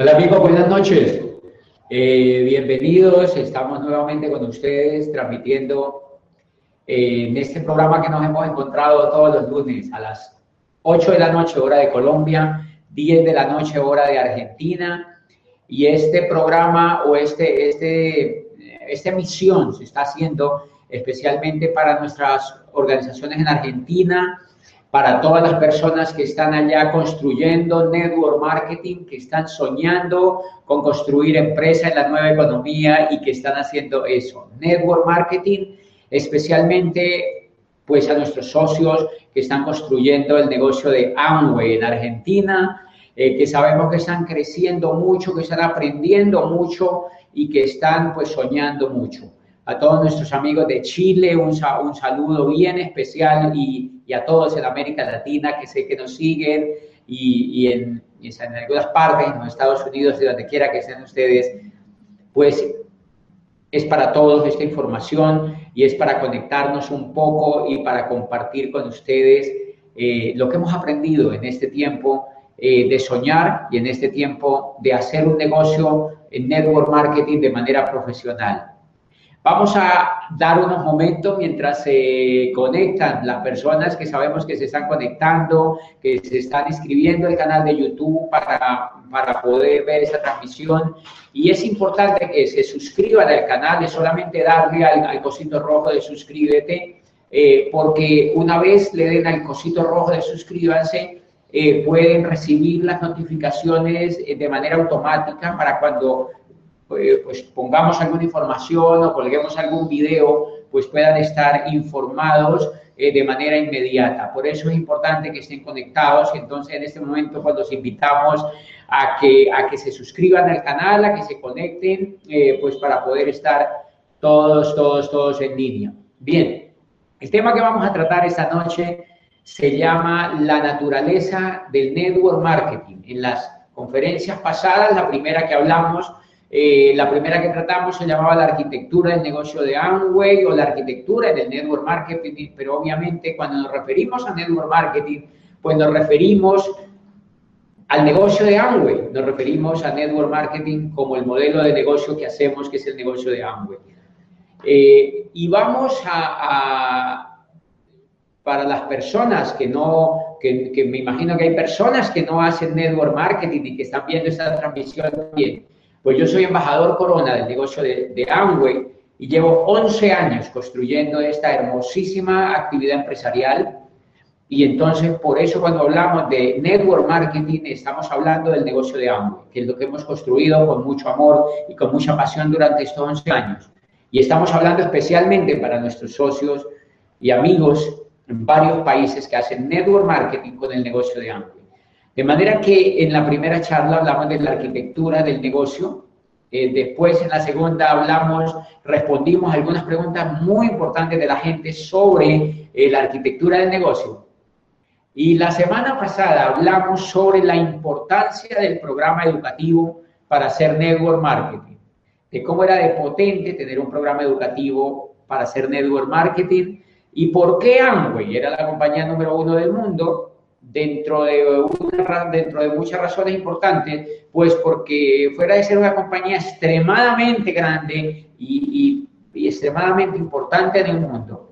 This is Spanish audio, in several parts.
Hola amigos, buenas noches. Eh, bienvenidos, estamos nuevamente con ustedes transmitiendo eh, en este programa que nos hemos encontrado todos los lunes a las 8 de la noche hora de Colombia, 10 de la noche hora de Argentina. Y este programa o este, este, esta emisión se está haciendo especialmente para nuestras organizaciones en Argentina, para todas las personas que están allá construyendo network marketing, que están soñando con construir empresa en la nueva economía y que están haciendo eso. Network marketing, especialmente pues a nuestros socios que están construyendo el negocio de Amway en Argentina, eh, que sabemos que están creciendo mucho, que están aprendiendo mucho y que están pues soñando mucho a todos nuestros amigos de Chile, un, saludo bien especial y, a todos en América Latina que sé que nos siguen y, en, en, algunas partes, en los Estados Unidos y donde quiera que estén ustedes, pues es para todos esta información y es para conectarnos un poco y para compartir con ustedes eh, lo que hemos aprendido en este tiempo eh, de soñar y en este tiempo de hacer un negocio en network marketing de manera profesional. Vamos a dar unos momentos mientras se conectan las personas que sabemos que se están conectando, que se están inscribiendo al canal de YouTube para, para poder ver esa transmisión. Y es importante que se suscriban al canal, es solamente darle al, cosito rojo de suscríbete, eh, porque una vez le den al cosito rojo de suscríbanse, eh, pueden recibir las notificaciones eh, de manera automática para cuando pues pongamos alguna información o colguemos algún video, pues puedan estar informados eh, de manera inmediata. Por eso es importante que estén conectados entonces en este momento cuando los invitamos a que, a que se suscriban al canal, a que se conecten, eh, pues para poder estar todos, todos, todos en línea. Bien, el tema que vamos a tratar esta noche se llama la naturaleza del network marketing. En las conferencias pasadas, la primera que hablamos, eh, la primera que tratamos se llamaba la arquitectura del negocio de Amway o la arquitectura del network marketing, pero obviamente cuando nos referimos a network marketing, pues nos referimos al negocio de Amway, nos referimos a network marketing como el modelo de negocio que hacemos, que es el negocio de Amway. Eh, y vamos a, para las personas que no, que, que me imagino que hay personas que no hacen network marketing y que están viendo esta transmisión también pues yo soy embajador corona del negocio de, Amway y llevo 11 años construyendo esta hermosísima actividad empresarial. Y entonces, por eso cuando hablamos de network marketing, estamos hablando del negocio de Amway, que es lo que hemos construido con mucho amor y con mucha pasión durante estos 11 años. Y estamos hablando especialmente para nuestros socios y amigos en varios países que hacen network marketing con el negocio de Amway. De manera que en la primera charla hablamos de la arquitectura del negocio, eh, después en la segunda hablamos, respondimos algunas preguntas muy importantes de la gente sobre eh, la arquitectura del negocio. Y la semana pasada hablamos sobre la importancia del programa educativo para hacer network marketing, de cómo era de potente tener un programa educativo para hacer network marketing y por qué Amway era la compañía número uno del mundo dentro de, dentro de muchas razones importantes, pues porque fuera de ser una compañía extremadamente grande y, extremadamente importante en el mundo,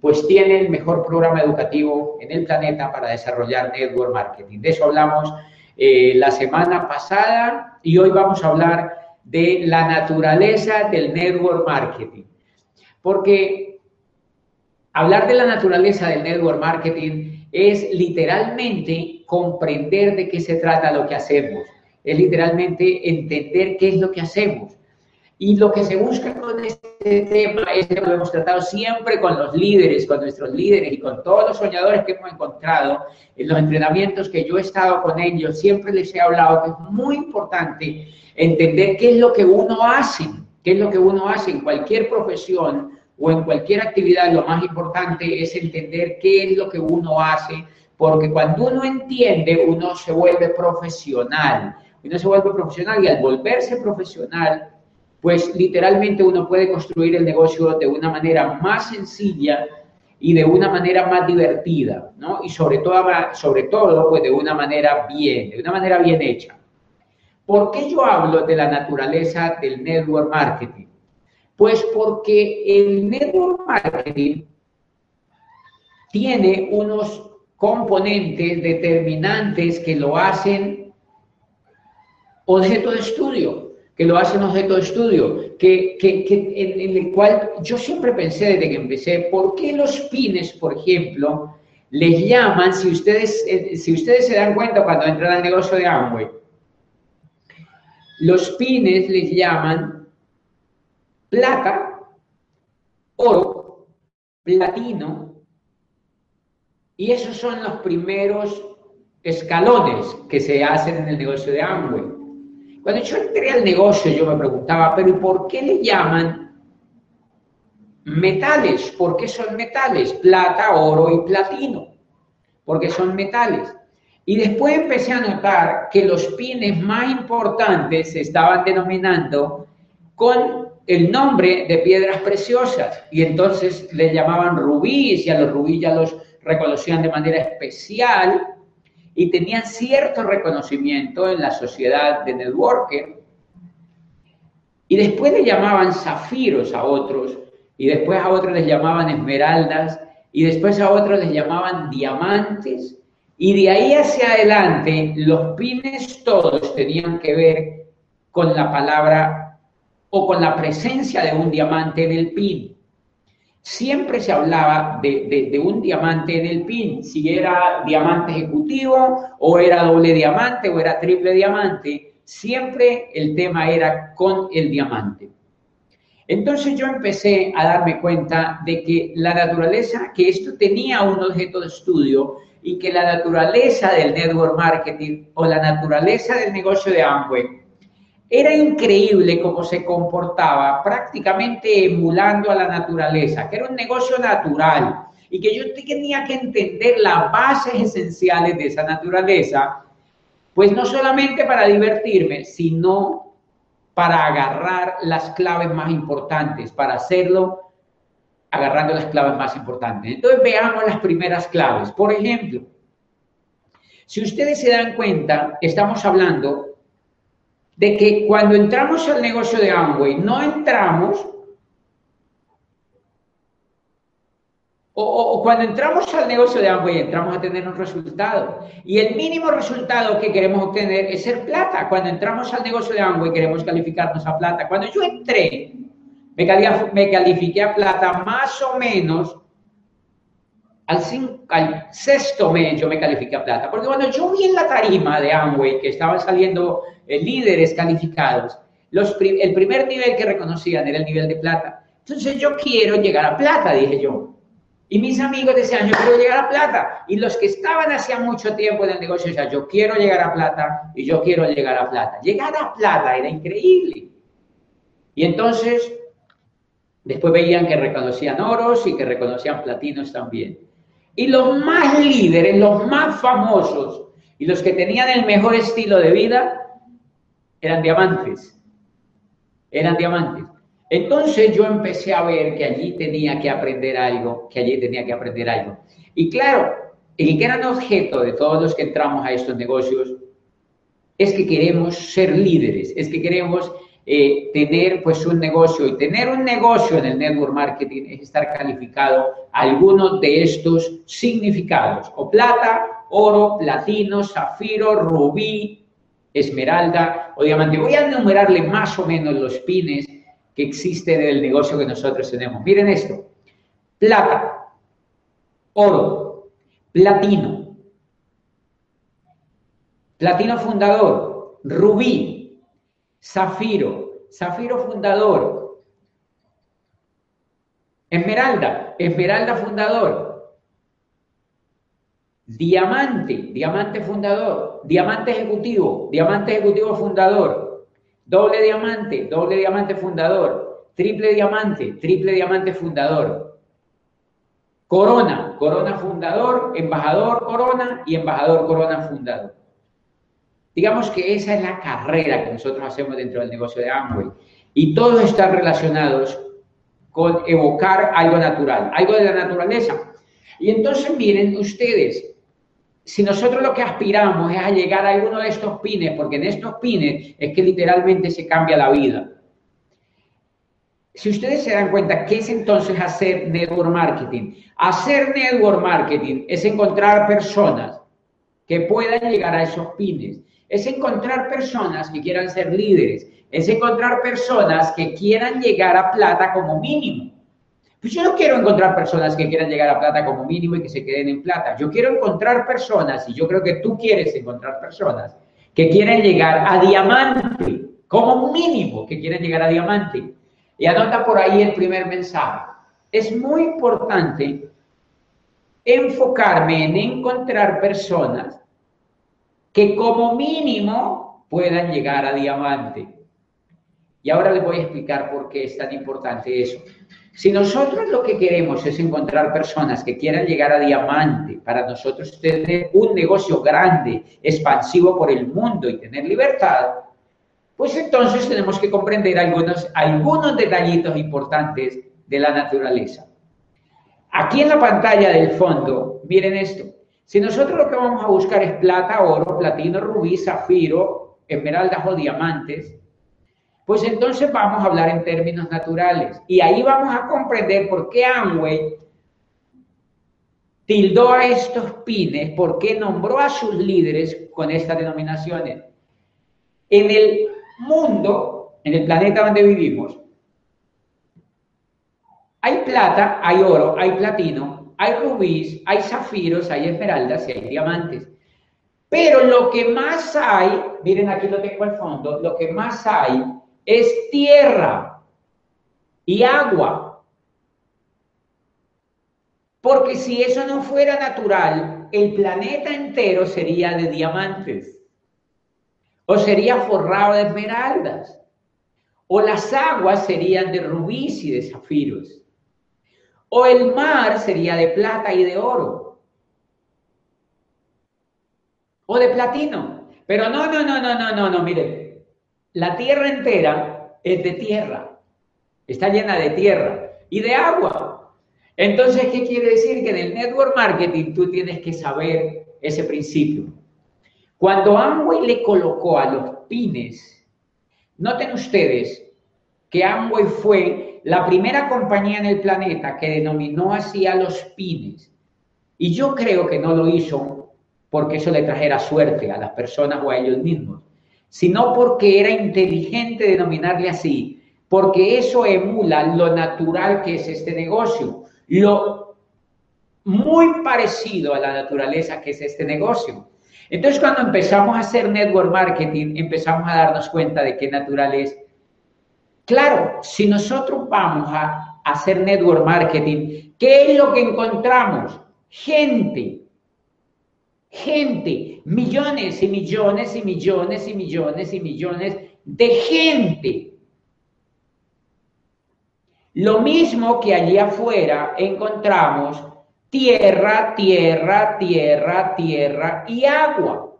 pues tiene el mejor programa educativo en el planeta para desarrollar network marketing. De eso hablamos eh, la semana pasada y hoy vamos a hablar de la naturaleza del network marketing. Porque hablar de la naturaleza del network marketing es literalmente comprender de qué se trata lo que hacemos, es literalmente entender qué es lo que hacemos. Y lo que se busca con este tema es que lo hemos tratado siempre con los líderes, con nuestros líderes y con todos los soñadores que hemos encontrado en los entrenamientos que yo he estado con ellos, siempre les he hablado que es muy importante entender qué es lo que uno hace, qué es lo que uno hace en cualquier profesión o en cualquier actividad, lo más importante es entender qué es lo que uno hace, porque cuando uno entiende, uno se vuelve profesional. Uno se vuelve profesional y al volverse profesional, pues literalmente uno puede construir el negocio de una manera más sencilla y de una manera más divertida, ¿no? Y sobre todo, sobre todo, pues de una manera bien, de una manera bien hecha. ¿Por qué yo hablo de la naturaleza del network marketing? Pues porque el network marketing tiene unos componentes determinantes que lo hacen objeto de estudio, que lo hacen objeto de estudio, que, en, el cual yo siempre pensé desde que empecé, ¿por qué los pines, por ejemplo, les llaman, si ustedes, eh, si ustedes se dan cuenta cuando entran al negocio de Amway, los pines les llaman plata, oro, platino, y esos son los primeros escalones que se hacen en el negocio de Amway. Cuando yo entré al negocio, yo me preguntaba, pero ¿y por qué le llaman metales? ¿Por qué son metales? Plata, oro y platino. Porque son metales. Y después empecé a notar que los pines más importantes se estaban denominando con el nombre de piedras preciosas. Y entonces le llamaban rubíes y a los rubíes ya los reconocían de manera especial y tenían cierto reconocimiento en la sociedad de networker. Y después le llamaban zafiros a otros, y después a otros les llamaban esmeraldas, y después a otros les llamaban diamantes, y de ahí hacia adelante, los pines todos tenían que ver con la palabra o con la presencia de un diamante en el pin. Siempre se hablaba de, un diamante en el pin, si era diamante ejecutivo o era doble diamante o era triple diamante, siempre el tema era con el diamante. Entonces yo empecé a darme cuenta de que la naturaleza, que esto tenía un objeto de estudio, y que la naturaleza del network marketing o la naturaleza del negocio de Amway era increíble cómo se comportaba, prácticamente emulando a la naturaleza, que era un negocio natural y que yo tenía que entender las bases esenciales de esa naturaleza, pues no solamente para divertirme, sino para agarrar las claves más importantes, para hacerlo agarrando las claves más importantes. Entonces veamos las primeras claves. Por ejemplo, si ustedes se dan cuenta, estamos hablando de que cuando entramos al negocio de Amway, no entramos, o, cuando entramos al negocio de Amway, entramos a tener un resultado. Y el mínimo resultado que queremos obtener es ser plata. Cuando entramos al negocio de Amway, queremos calificarnos a plata. Cuando yo entré me, califiqué a plata más o menos al, sexto mes yo me califiqué a plata. Porque cuando yo vi en la tarima de Amway que estaban saliendo eh, líderes calificados, los, el primer nivel que reconocían era el nivel de plata. Entonces yo quiero llegar a plata, dije yo. Y mis amigos decían, yo quiero llegar a plata. Y los que estaban hacía mucho tiempo en el negocio decían, yo quiero llegar a plata y yo quiero llegar a plata. Llegar a plata era increíble. Y entonces Después veían que reconocían oros y que reconocían platinos también. Y los más líderes, los más famosos y los que tenían el mejor estilo de vida eran diamantes. Eran diamantes. Entonces yo empecé a ver que allí tenía que aprender algo, que allí tenía que aprender algo. Y claro, el gran objeto de todos los que entramos a estos negocios es que queremos ser líderes, es que queremos eh, tener pues un negocio y tener un negocio en el network marketing es estar calificado a algunos de estos significados o plata, oro, platino, zafiro, rubí, esmeralda o diamante. Voy a enumerarle más o menos los pines que existen en el negocio que nosotros tenemos. Miren esto, plata, oro, platino, platino fundador, rubí, Zafiro, Zafiro fundador. Esmeralda, Esmeralda fundador. Diamante, Diamante fundador. Diamante ejecutivo, Diamante ejecutivo fundador. Doble diamante, doble diamante fundador. Triple diamante, triple diamante fundador. Corona, corona fundador, embajador corona y embajador corona fundador. Digamos que esa es la carrera que nosotros hacemos dentro del negocio de Amway. Y todos están relacionados con evocar algo natural, algo de la naturaleza. Y entonces miren ustedes, si nosotros lo que aspiramos es a llegar a alguno de estos pines, porque en estos pines es que literalmente se cambia la vida. Si ustedes se dan cuenta, ¿qué es entonces hacer network marketing? Hacer network marketing es encontrar personas que puedan llegar a esos pines. Es encontrar personas que quieran ser líderes. Es encontrar personas que quieran llegar a plata como mínimo. Pues yo no quiero encontrar personas que quieran llegar a plata como mínimo y que se queden en plata. Yo quiero encontrar personas, y yo creo que tú quieres encontrar personas, que quieren llegar a diamante, como mínimo, que quieren llegar a diamante. Y anota por ahí el primer mensaje. Es muy importante enfocarme en encontrar personas que como mínimo puedan llegar a diamante. Y ahora les voy a explicar por qué es tan importante eso. Si nosotros lo que queremos es encontrar personas que quieran llegar a diamante, para nosotros tener un negocio grande, expansivo por el mundo y tener libertad, pues entonces tenemos que comprender algunos, algunos detallitos importantes de la naturaleza. Aquí en la pantalla del fondo, miren esto. Si nosotros lo que vamos a buscar es plata, oro, platino, rubí, zafiro, esmeraldas o diamantes, pues entonces vamos a hablar en términos naturales. Y ahí vamos a comprender por qué Amway tildó a estos pines, por qué nombró a sus líderes con estas denominaciones. En el mundo, en el planeta donde vivimos, hay plata, hay oro, hay platino, hay rubíes, hay zafiros, hay esmeraldas y hay diamantes. Pero lo que más hay, miren aquí lo tengo al fondo, lo que más hay es tierra y agua. Porque si eso no fuera natural, el planeta entero sería de diamantes. O sería forrado de esmeraldas. O las aguas serían de rubíes y de zafiros. O el mar sería de plata y de oro. O de platino. Pero no, no, no, no, no, no, no, mire, la tierra entera es de tierra, está llena de tierra y de agua. Entonces, ¿qué quiere decir? Que en el network marketing tú tienes que saber ese principio. Cuando Amway le colocó a los pines, noten ustedes que Amway fue la primera compañía en el planeta que denominó así a los pines. Y yo creo que no lo hizo porque eso le trajera suerte a las personas o a ellos mismos sino porque era inteligente denominarle así, porque eso emula lo natural que es este negocio, lo muy parecido a la naturaleza que es este negocio. Entonces, cuando empezamos a hacer network marketing, empezamos a darnos cuenta de qué natural es. Claro, si nosotros vamos a hacer network marketing, ¿qué es lo que encontramos? Gente gente, millones y millones y millones y millones y millones de gente. Lo mismo que allí afuera encontramos tierra, tierra, tierra, tierra y agua.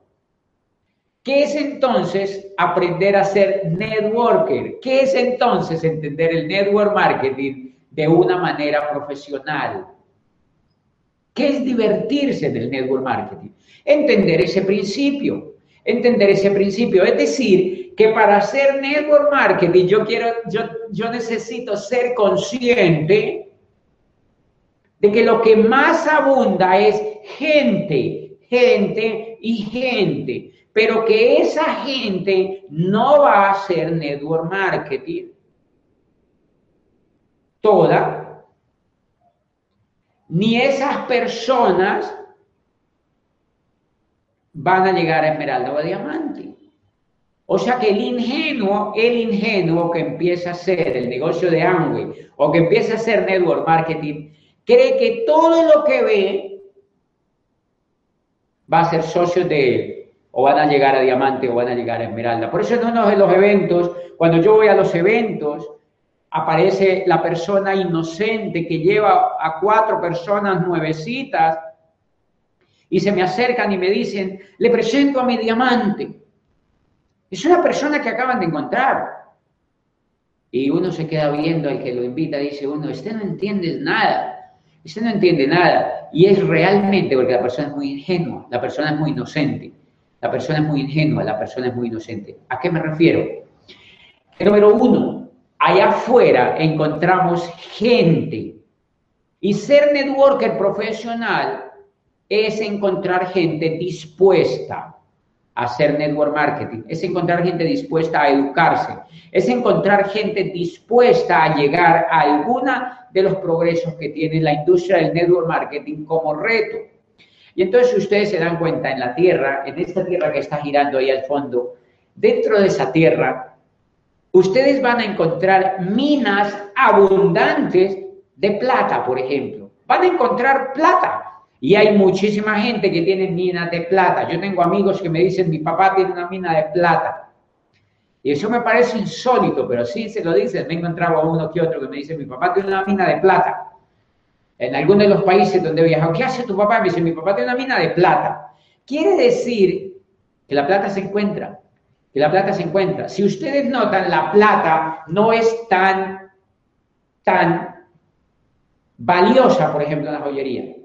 ¿Qué es entonces aprender a ser networker? ¿Qué es entonces entender el network marketing de una manera profesional? ¿Qué es divertirse del network marketing? Entender ese principio, entender ese principio. Es decir, que para hacer network marketing yo quiero, yo, yo necesito ser consciente de que lo que más abunda es gente, gente y gente, pero que esa gente no va a hacer network marketing toda, ni esas personas van a llegar a esmeralda o a diamante. O sea que el ingenuo, el ingenuo que empieza a hacer el negocio de Amway o que empieza a hacer network marketing, cree que todo lo que ve va a ser socio de él. O van a llegar a diamante o van a llegar a esmeralda. Por eso en uno de los eventos, cuando yo voy a los eventos, aparece la persona inocente que lleva a cuatro personas nuevecitas y se me acercan y me dicen, le presento a mi diamante. Es una persona que acaban de encontrar. Y uno se queda viendo al que lo invita, dice uno, este no entiende nada. Usted no entiende nada. Y es realmente porque la persona es muy ingenua, la persona es muy inocente, la persona es muy ingenua, la persona es muy inocente. ¿A qué me refiero? número uno, allá afuera encontramos gente. Y ser networker profesional es encontrar gente dispuesta hacer network marketing, es encontrar gente dispuesta a educarse, es encontrar gente dispuesta a llegar a alguna de los progresos que tiene la industria del network marketing como reto. Y entonces ustedes se dan cuenta en la Tierra, en esta Tierra que está girando ahí al fondo, dentro de esa Tierra, ustedes van a encontrar minas abundantes de plata, por ejemplo. Van a encontrar plata. Y hay muchísima gente que tiene minas de plata. Yo tengo amigos que me dicen, mi papá tiene una mina de plata. Y eso me parece insólito, pero sí se lo dicen. Me he encontrado a uno que otro que me dice, mi papá tiene una mina de plata. En alguno de los países donde he viajado, ¿qué hace tu papá? Me dice, mi papá tiene una mina de plata. Quiere decir que la plata se encuentra, que la plata se encuentra. Si ustedes notan, la plata no es tan, tan valiosa, por ejemplo, en la joyería.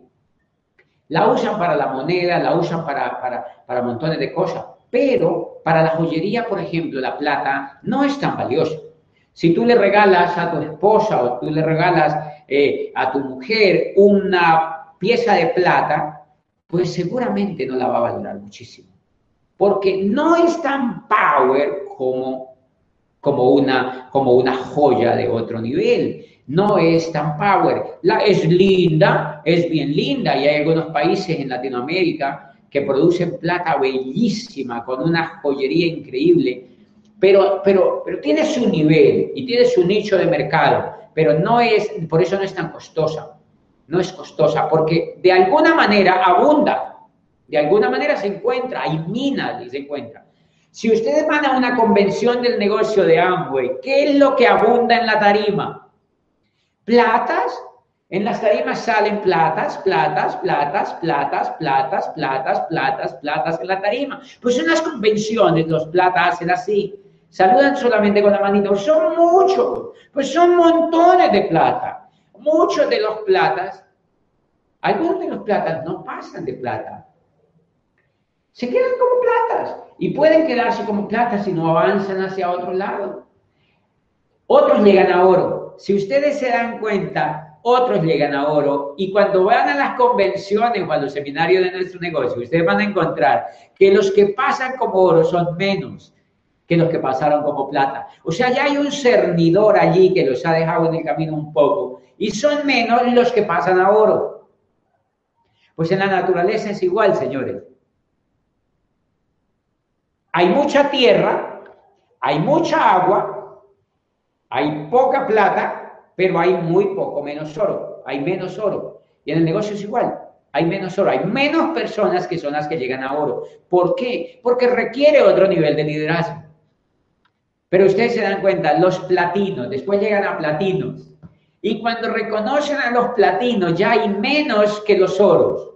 La usan para la moneda, la usan para, para, para montones de cosas, pero para la joyería, por ejemplo, la plata no es tan valiosa. Si tú le regalas a tu esposa o tú le regalas eh, a tu mujer una pieza de plata, pues seguramente no la va a valorar muchísimo. Porque no es tan power como, como, una, como una joya de otro nivel no es tan power. La, es linda, es bien linda y hay algunos países en Latinoamérica que producen plata bellísima con una joyería increíble, pero, pero, pero tiene su nivel y tiene su nicho de mercado, pero no es, por eso no es tan costosa, no es costosa, porque de alguna manera abunda, de alguna manera se encuentra, hay minas y se encuentra. Si ustedes van a una convención del negocio de Amway, ¿qué es lo que abunda en la tarima? Platas, en las tarimas salen platas, platas, platas, platas, platas, platas, platas, platas en la tarima. Pues en las convenciones los platas hacen así, saludan solamente con la manita, son muchos, pues son montones de plata. Muchos de los platas, algunos de los platas no pasan de plata. Se quedan como platas y pueden quedarse como platas si no avanzan hacia otro lado. Otros llegan a oro, si ustedes se dan cuenta, otros llegan a oro y cuando van a las convenciones o a los seminarios de nuestro negocio, ustedes van a encontrar que los que pasan como oro son menos que los que pasaron como plata. O sea, ya hay un cernidor allí que los ha dejado en el camino un poco y son menos los que pasan a oro. Pues en la naturaleza es igual, señores. Hay mucha tierra, hay mucha agua, hay poca plata, pero hay muy poco menos oro. Hay menos oro. Y en el negocio es igual. Hay menos oro. Hay menos personas que son las que llegan a oro. ¿Por qué? Porque requiere otro nivel de liderazgo. Pero ustedes se dan cuenta, los platinos, después llegan a platinos. Y cuando reconocen a los platinos, ya hay menos que los oros.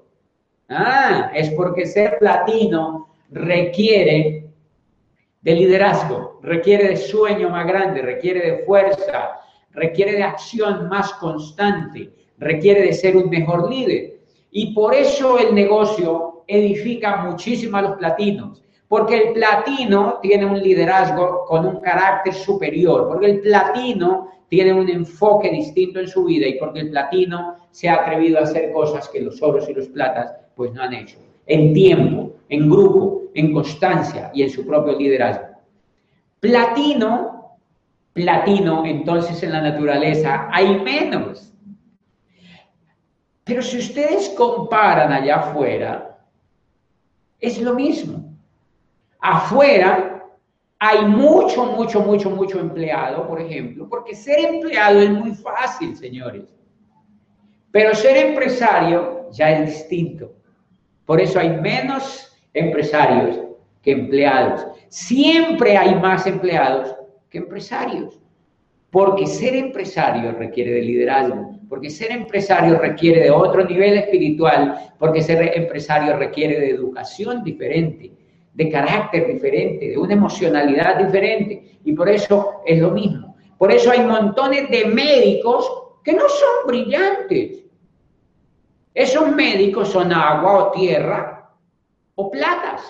Ah, es porque ser platino requiere de liderazgo, requiere de sueño más grande, requiere de fuerza, requiere de acción más constante, requiere de ser un mejor líder. Y por eso el negocio edifica muchísimo a los platinos, porque el platino tiene un liderazgo con un carácter superior, porque el platino tiene un enfoque distinto en su vida y porque el platino se ha atrevido a hacer cosas que los oros y los platas pues no han hecho. En tiempo, en grupo, en constancia y en su propio liderazgo. Platino, platino, entonces en la naturaleza hay menos. Pero si ustedes comparan allá afuera, es lo mismo. Afuera hay mucho, mucho, mucho, mucho empleado, por ejemplo, porque ser empleado es muy fácil, señores. Pero ser empresario ya es distinto. Por eso hay menos empresarios que empleados. Siempre hay más empleados que empresarios. Porque ser empresario requiere de liderazgo, porque ser empresario requiere de otro nivel espiritual, porque ser empresario requiere de educación diferente, de carácter diferente, de una emocionalidad diferente. Y por eso es lo mismo. Por eso hay montones de médicos que no son brillantes, Esos médicos son agua o tierra o platas.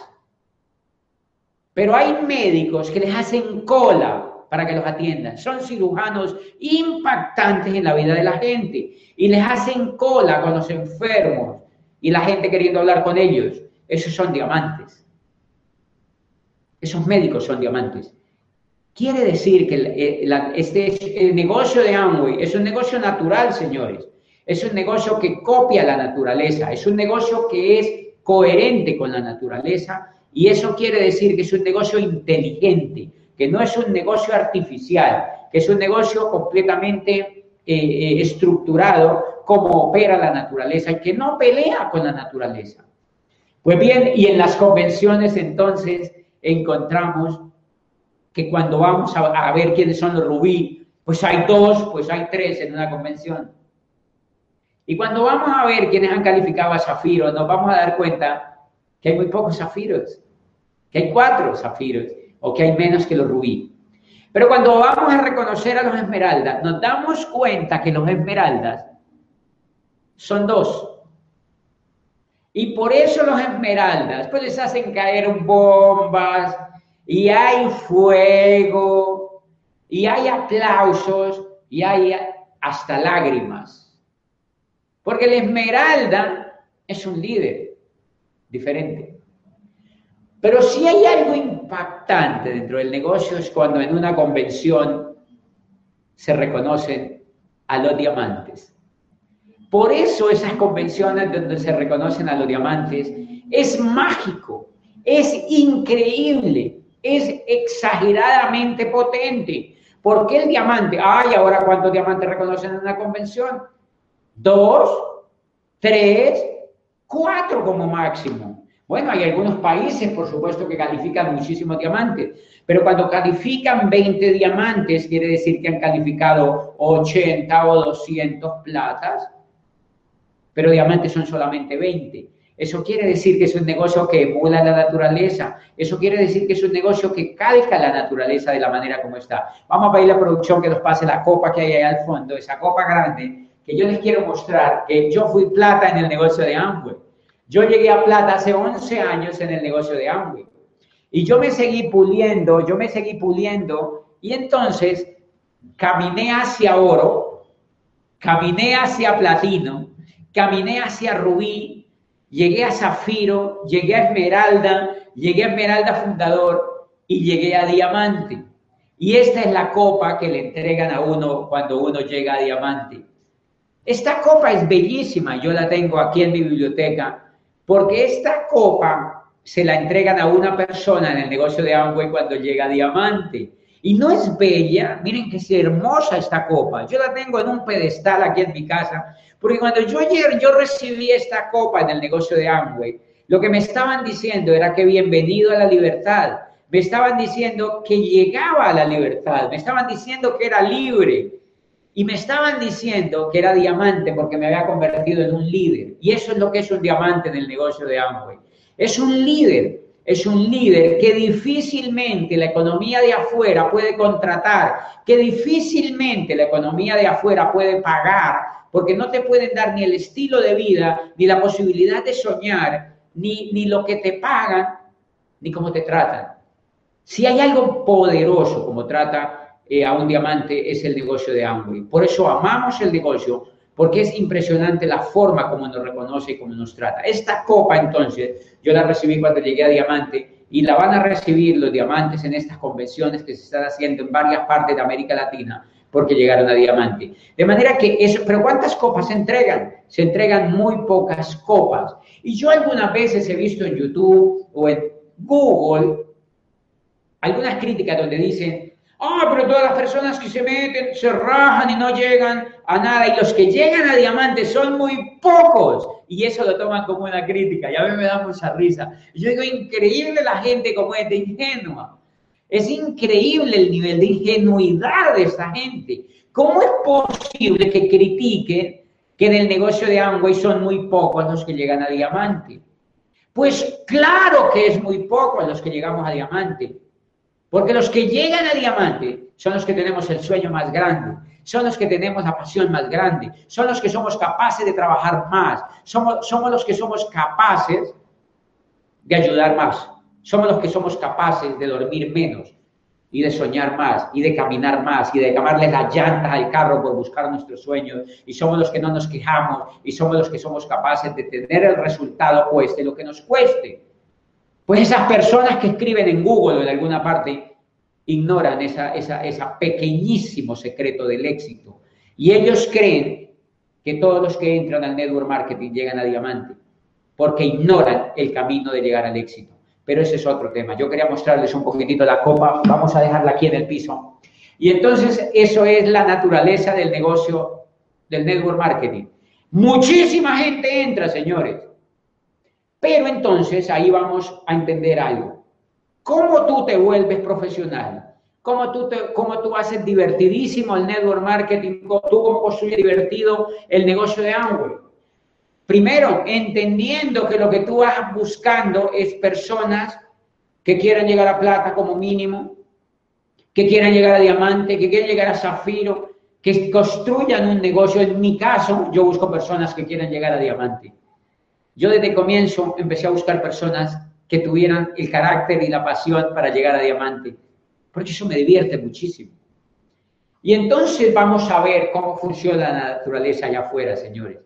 Pero hay médicos que les hacen cola para que los atiendan. Son cirujanos impactantes en la vida de la gente y les hacen cola con los enfermos y la gente queriendo hablar con ellos. Esos son diamantes. Esos médicos son diamantes. Quiere decir que eh, este, el negocio de Amway es un negocio natural, señores. Es un negocio que copia la naturaleza. Es un negocio que es coherente con la naturaleza. Y eso quiere decir que es un negocio inteligente, que no es un negocio artificial, que es un negocio completamente eh, eh, estructurado como opera la naturaleza y que no pelea con la naturaleza. Pues bien, y en las convenciones entonces encontramos que cuando vamos a, ver quiénes son los rubí, pues hay dos, pues hay tres en una convención. Y cuando vamos a ver quiénes han calificado a zafiro, nos vamos a dar cuenta que hay muy pocos zafiros, que hay cuatro zafiros o que hay menos que los rubí. Pero cuando vamos a reconocer a los esmeraldas, nos damos cuenta que los esmeraldas son dos. Y por eso los esmeraldas, pues les hacen caer bombas, y hay fuego, y hay aplausos, y hay hasta lágrimas. Porque la esmeralda es un líder diferente. Pero si hay algo impactante dentro del negocio es cuando en una convención se reconocen a los diamantes. Por eso esas convenciones donde se reconocen a los diamantes es mágico, es increíble, es exageradamente potente. ¿Por qué el diamante? Ay, ahora cuántos diamantes reconocen en una convención? Dos, tres, cuatro como máximo. Bueno, hay algunos países, por supuesto, que califican muchísimos diamantes, pero cuando califican 20 diamantes, quiere decir que han calificado 80 o 200 platas pero diamantes son solamente 20. Eso quiere decir que es un negocio que emula la naturaleza. Eso quiere decir que es un negocio que calca la naturaleza de la manera como está. Vamos a pedir la producción que nos pase la copa que hay ahí al fondo, esa copa grande, que yo les quiero mostrar que yo fui plata en el negocio de Amway. Yo llegué a plata hace 11 años en el negocio de Amway. Y yo me seguí puliendo, yo me seguí puliendo y entonces caminé hacia oro, caminé hacia platino, caminé hacia Rubí, llegué a Zafiro, llegué a Esmeralda, llegué a Esmeralda Fundador y llegué a Diamante. Y esta es la copa que le entregan a uno cuando uno llega a Diamante. Esta copa es bellísima, yo la tengo aquí en mi biblioteca, porque esta copa se la entregan a una persona en el negocio de Amway cuando llega Diamante. Y no es bella, miren que es hermosa esta copa. Yo la tengo en un pedestal aquí en mi casa, porque cuando yo ayer yo recibí esta copa en el negocio de Amway, lo que me estaban diciendo era que bienvenido a la libertad. Me estaban diciendo que llegaba a la libertad. Me estaban diciendo que era libre. Y me estaban diciendo que era diamante porque me había convertido en un líder. Y eso es lo que es un diamante en el negocio de Amway. Es un líder es un líder que difícilmente la economía de afuera puede contratar, que difícilmente la economía de afuera puede pagar, porque no te pueden dar ni el estilo de vida, ni la posibilidad de soñar, ni, ni lo que te pagan, ni cómo te tratan. Si hay algo poderoso como trata eh, a un diamante es el negocio de Amway. Por eso amamos el negocio, porque es impresionante la forma como nos reconoce y cómo nos trata. Esta copa, entonces, yo la recibí cuando llegué a Diamante y la van a recibir los diamantes en estas convenciones que se están haciendo en varias partes de América Latina porque llegaron a Diamante. De manera que eso, pero ¿cuántas copas se entregan? Se entregan muy pocas copas. Y yo algunas veces he visto en YouTube o en Google algunas críticas donde dicen, Ah, pero todas las personas que se meten se rajan y no llegan a nada. Y los que llegan a diamante son muy pocos. Y eso lo toman como una crítica. Y a mí me da mucha risa. yo digo, increíble la gente como es de ingenua. Es increíble el nivel de ingenuidad de esta gente. ¿Cómo es posible que critiquen que en el negocio de Amway son muy pocos los que llegan a diamante? Pues claro que es muy poco los que llegamos a diamante. Porque los que llegan a diamante son los que tenemos el sueño más grande, son los que tenemos la pasión más grande, son los que somos capaces de trabajar más, somos, los que somos capaces de ayudar más, somos los que somos capaces de dormir menos y de soñar más y de caminar más y de llamarle las llantas al carro por buscar nuestros sueños y somos los que no nos quejamos y somos los que somos capaces de tener el resultado cueste lo que nos cueste. Pues esas personas que escriben en Google o en alguna parte ignoran esa, esa, esa pequeñísimo secreto del éxito. Y ellos creen que todos los que entran al network marketing llegan a diamante, porque ignoran el camino de llegar al éxito. Pero ese es otro tema. Yo quería mostrarles un poquitito la copa, vamos a dejarla aquí en el piso. Y entonces eso es la naturaleza del negocio del network marketing. Muchísima gente entra, señores. Pero entonces ahí vamos a entender algo. ¿Cómo tú te vuelves profesional? ¿Cómo tú, cómo tú haces divertidísimo el network marketing? ¿Tú cómo construyes divertido el negocio de Amway? Primero, entendiendo que lo que tú vas buscando es personas que quieran llegar a plata como mínimo, que quieran llegar a diamante, que quieran llegar a zafiro, que construyan un negocio. En mi caso, yo busco personas que quieran llegar a diamante. Yo desde comienzo empecé a buscar personas que tuvieran el carácter y la pasión para llegar a diamante, porque eso me divierte muchísimo. Y entonces vamos a ver cómo funciona la naturaleza allá afuera, señores.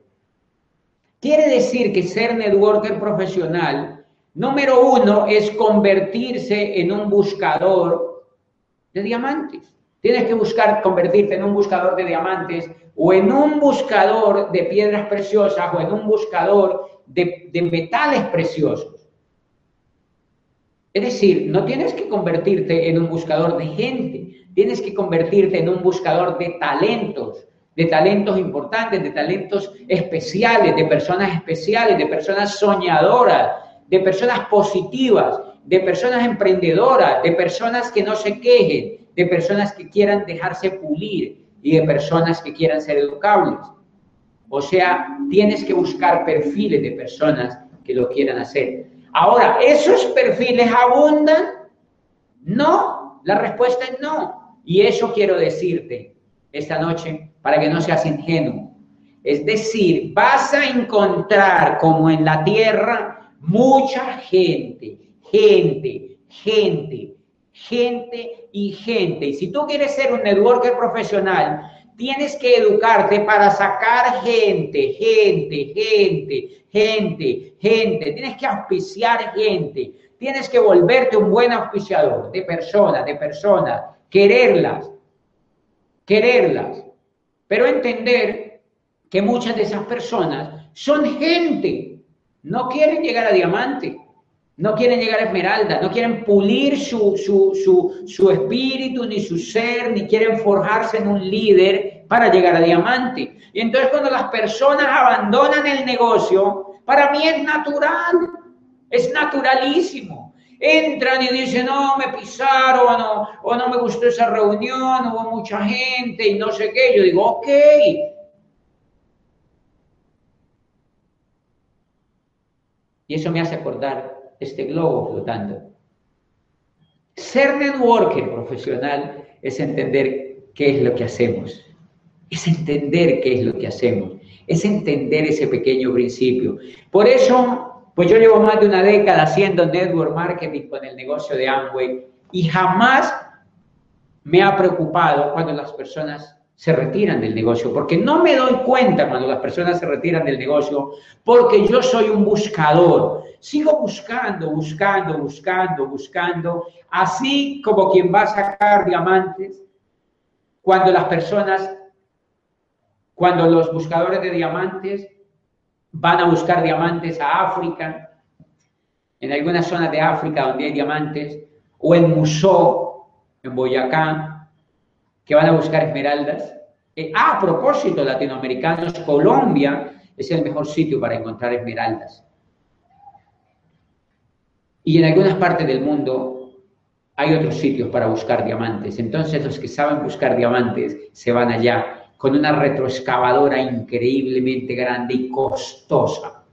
Quiere decir que ser networker profesional, número uno, es convertirse en un buscador de diamantes. Tienes que buscar convertirte en un buscador de diamantes o en un buscador de piedras preciosas o en un buscador de, metales preciosos. Es decir, no tienes que convertirte en un buscador de gente, tienes que convertirte en un buscador de talentos, de talentos importantes, de talentos especiales, de personas especiales, de personas soñadoras, de personas positivas, de personas emprendedoras, de personas que no se quejen, de personas que quieran dejarse pulir y de personas que quieran ser educables. O sea, tienes que buscar perfiles de personas que lo quieran hacer. Ahora, ¿esos perfiles abundan? No, la respuesta es no. Y eso quiero decirte esta noche para que no seas ingenuo. Es decir, vas a encontrar como en la tierra mucha gente, gente, gente, gente y gente. Y si tú quieres ser un networker profesional, tienes que educarte para sacar gente, gente, gente, gente, gente. Tienes que auspiciar gente. Tienes que volverte un buen auspiciador de personas, de personas. Quererlas, quererlas. Pero entender que muchas de esas personas son gente. No quieren llegar a diamante. No quieren llegar a esmeralda, no quieren pulir su, su, espíritu ni su ser, ni quieren forjarse en un líder para llegar a diamante. Y entonces cuando las personas abandonan el negocio, para mí es natural, es naturalísimo. Entran y dicen, no, me pisaron, o, o no me gustó esa reunión, hubo mucha gente y no sé qué. Yo digo, ok, y eso me hace acordar este globo flotando. Ser networker profesional es entender qué es lo que hacemos, es entender qué es lo que hacemos, es entender ese pequeño principio. Por eso, pues yo llevo más de una década haciendo network marketing con el negocio de Amway y jamás me ha preocupado cuando las personas se retiran del negocio, porque no me doy cuenta cuando las personas se retiran del negocio, porque yo soy un buscador. Sigo buscando, buscando, buscando, buscando, así como quien va a sacar diamantes, cuando las personas, cuando los buscadores de diamantes van a buscar diamantes a África, en algunas zonas de África donde hay diamantes, o en Musó, en Boyacá, que van a buscar esmeraldas. Eh, a propósito, latinoamericanos, Colombia es el mejor sitio para encontrar esmeraldas. Y en algunas partes del mundo hay otros sitios para buscar diamantes. Entonces los que saben buscar diamantes se van allá con una retroexcavadora increíblemente grande y costosa.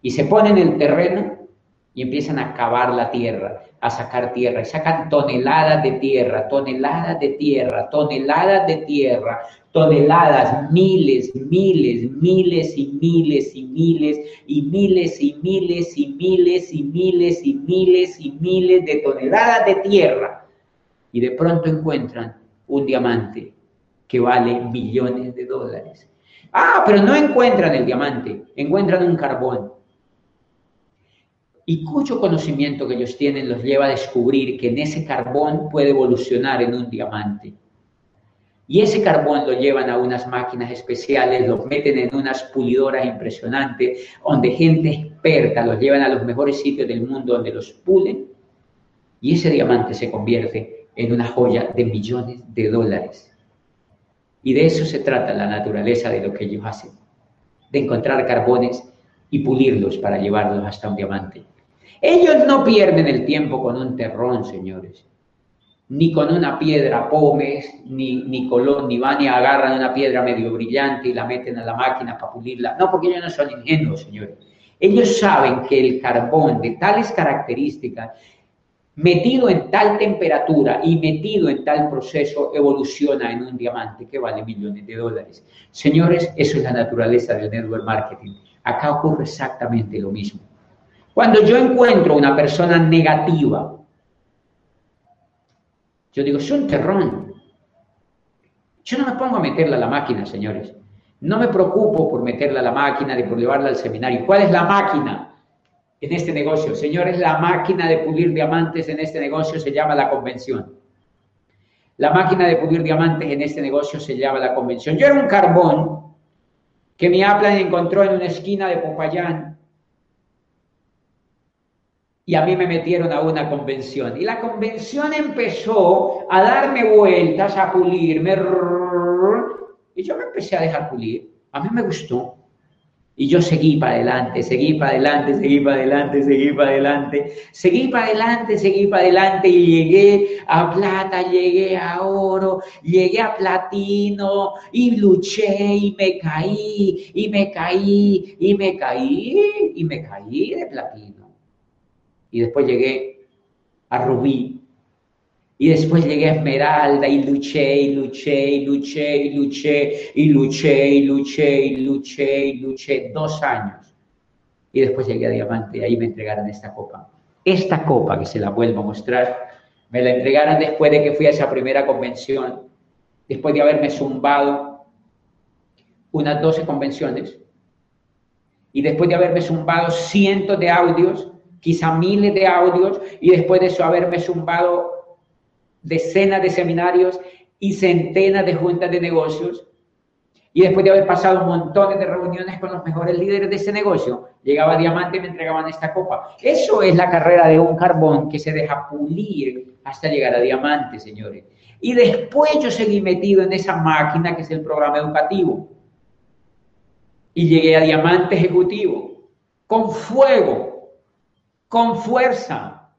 Y se ponen en el terreno y empiezan a cavar la tierra a sacar tierra y sacan toneladas de tierra, toneladas de tierra, toneladas de tierra, toneladas, miles, miles, miles y miles y miles y miles y miles y miles y miles y miles de toneladas de tierra. Y de pronto encuentran un diamante que vale millones de dólares. Ah, pero no encuentran el diamante, encuentran un carbón y cuyo conocimiento que ellos tienen los lleva a descubrir que en ese carbón puede evolucionar en un diamante. Y ese carbón lo llevan a unas máquinas especiales, lo meten en unas pulidoras impresionantes, donde gente experta los llevan a los mejores sitios del mundo donde los pulen. Y ese diamante se convierte en una joya de millones de dólares. Y de eso se trata la naturaleza de lo que ellos hacen, de encontrar carbones y pulirlos para llevarlos hasta un diamante. Ellos no pierden el tiempo con un terrón, señores, ni con una piedra pómez, ni, ni colón, ni van y agarran una piedra medio brillante y la meten a la máquina para pulirla. No, porque ellos no son ingenuos, señores. Ellos saben que el carbón de tales características, metido en tal temperatura y metido en tal proceso, evoluciona en un diamante que vale millones de dólares. Señores, eso es la naturaleza del network marketing. Acá ocurre exactamente lo mismo. Cuando yo encuentro una persona negativa, yo digo, es un terrón. Yo no me pongo a meterla a la máquina, señores. No me preocupo por meterla a la máquina, de por llevarla al seminario. ¿Cuál es la máquina en este negocio? Señores, la máquina de pulir diamantes en este negocio se llama la convención. La máquina de pulir diamantes en este negocio se llama la convención. Yo era un carbón que mi Aplan encontró en una esquina de Popayán y a mí me metieron a una convención. Y la convención empezó a darme vueltas, a pulirme. Y yo me empecé a dejar pulir. A mí me gustó. Y yo seguí para adelante, seguí para adelante, seguí para adelante, seguí para adelante, seguí para adelante, seguí para adelante y llegué a plata, llegué a oro, llegué a platino y luché y me caí y me caí y me caí y me caí de platino y después llegué a Rubí, y después llegué a Esmeralda y luché y luché y luché y luché y luché y luché y luché y luché dos años. Y después llegué a Diamante y ahí me entregaron esta copa. Esta copa, que se la vuelvo a mostrar, me la entregaron después de que fui a esa primera convención, después de haberme zumbado unas 12 convenciones y después de haberme zumbado cientos de audios quizá miles de audios y después de eso haberme zumbado decenas de seminarios y centenas de juntas de negocios y después de haber pasado montones de reuniones con los mejores líderes de ese negocio, llegaba Diamante y me entregaban esta copa. Eso es la carrera de un carbón que se deja pulir hasta llegar a Diamante, señores. Y después yo seguí metido en esa máquina que es el programa educativo. Y llegué a Diamante Ejecutivo, con fuego, con fuerza,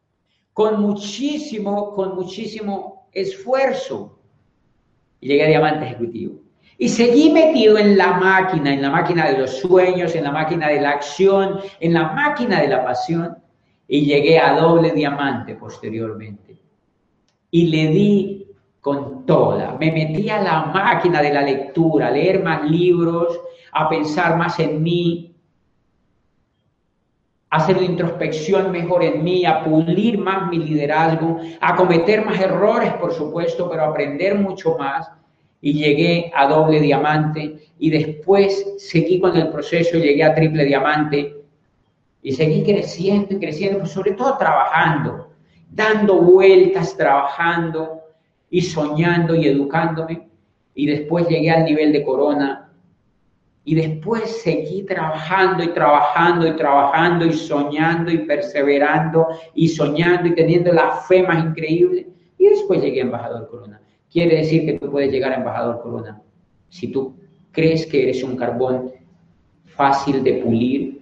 con muchísimo, con muchísimo esfuerzo. Llegué a diamante ejecutivo. Y seguí metido en la máquina, en la máquina de los sueños, en la máquina de la acción, en la máquina de la pasión. Y llegué a doble diamante posteriormente. Y le di con toda. Me metí a la máquina de la lectura, a leer más libros, a pensar más en mí, hacer una introspección mejor en mí, a pulir más mi liderazgo, a cometer más errores, por supuesto, pero aprender mucho más. Y llegué a doble diamante y después seguí con el proceso y llegué a triple diamante y seguí creciendo y creciendo, pues sobre todo trabajando, dando vueltas, trabajando y soñando y educándome. Y después llegué al nivel de corona y después seguí trabajando y trabajando y trabajando y soñando y perseverando y soñando y teniendo la fe más increíble. Y después llegué a embajador Corona. Quiere decir que tú puedes llegar a embajador Corona si tú crees que eres un carbón fácil de pulir,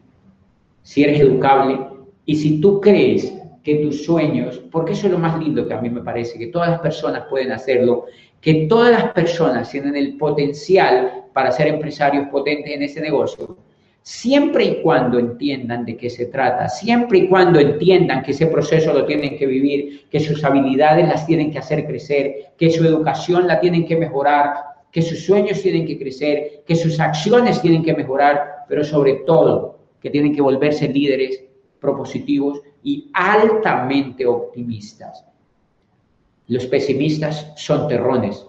si eres educable y si tú crees que tus sueños, porque eso es lo más lindo que a mí me parece, que todas las personas pueden hacerlo, que todas las personas tienen el potencial para ser empresarios potentes en ese negocio, siempre y cuando entiendan de qué se trata, siempre y cuando entiendan que ese proceso lo tienen que vivir, que sus habilidades las tienen que hacer crecer, que su educación la tienen que mejorar, que sus sueños tienen que crecer, que sus acciones tienen que mejorar, pero sobre todo que tienen que volverse líderes propositivos y altamente optimistas. Los pesimistas son terrones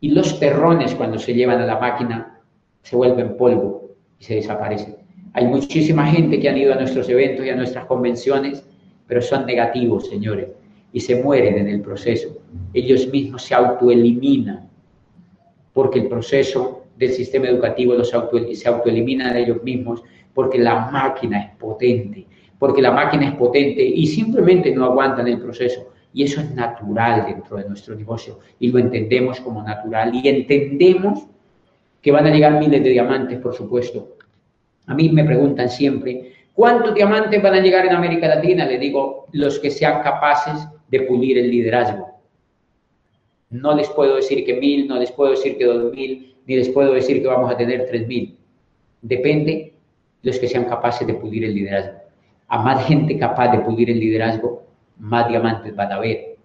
y los terrones cuando se llevan a la máquina se vuelven polvo y se desaparecen. Hay muchísima gente que han ido a nuestros eventos y a nuestras convenciones, pero son negativos, señores, y se mueren en el proceso. Ellos mismos se autoeliminan, porque el proceso del sistema educativo los auto, se autoelimina de ellos mismos, porque la máquina es potente, porque la máquina es potente y simplemente no aguantan el proceso. Y eso es natural dentro de nuestro negocio y lo entendemos como natural y entendemos que van a llegar miles de diamantes, por supuesto. A mí me preguntan siempre, ¿cuántos diamantes van a llegar en América Latina? Le digo, los que sean capaces de pulir el liderazgo. No les puedo decir que mil, no les puedo decir que dos mil, ni les puedo decir que vamos a tener tres mil. Depende de los que sean capaces de pulir el liderazgo. A más gente capaz de pulir el liderazgo, más diamantes van a haber.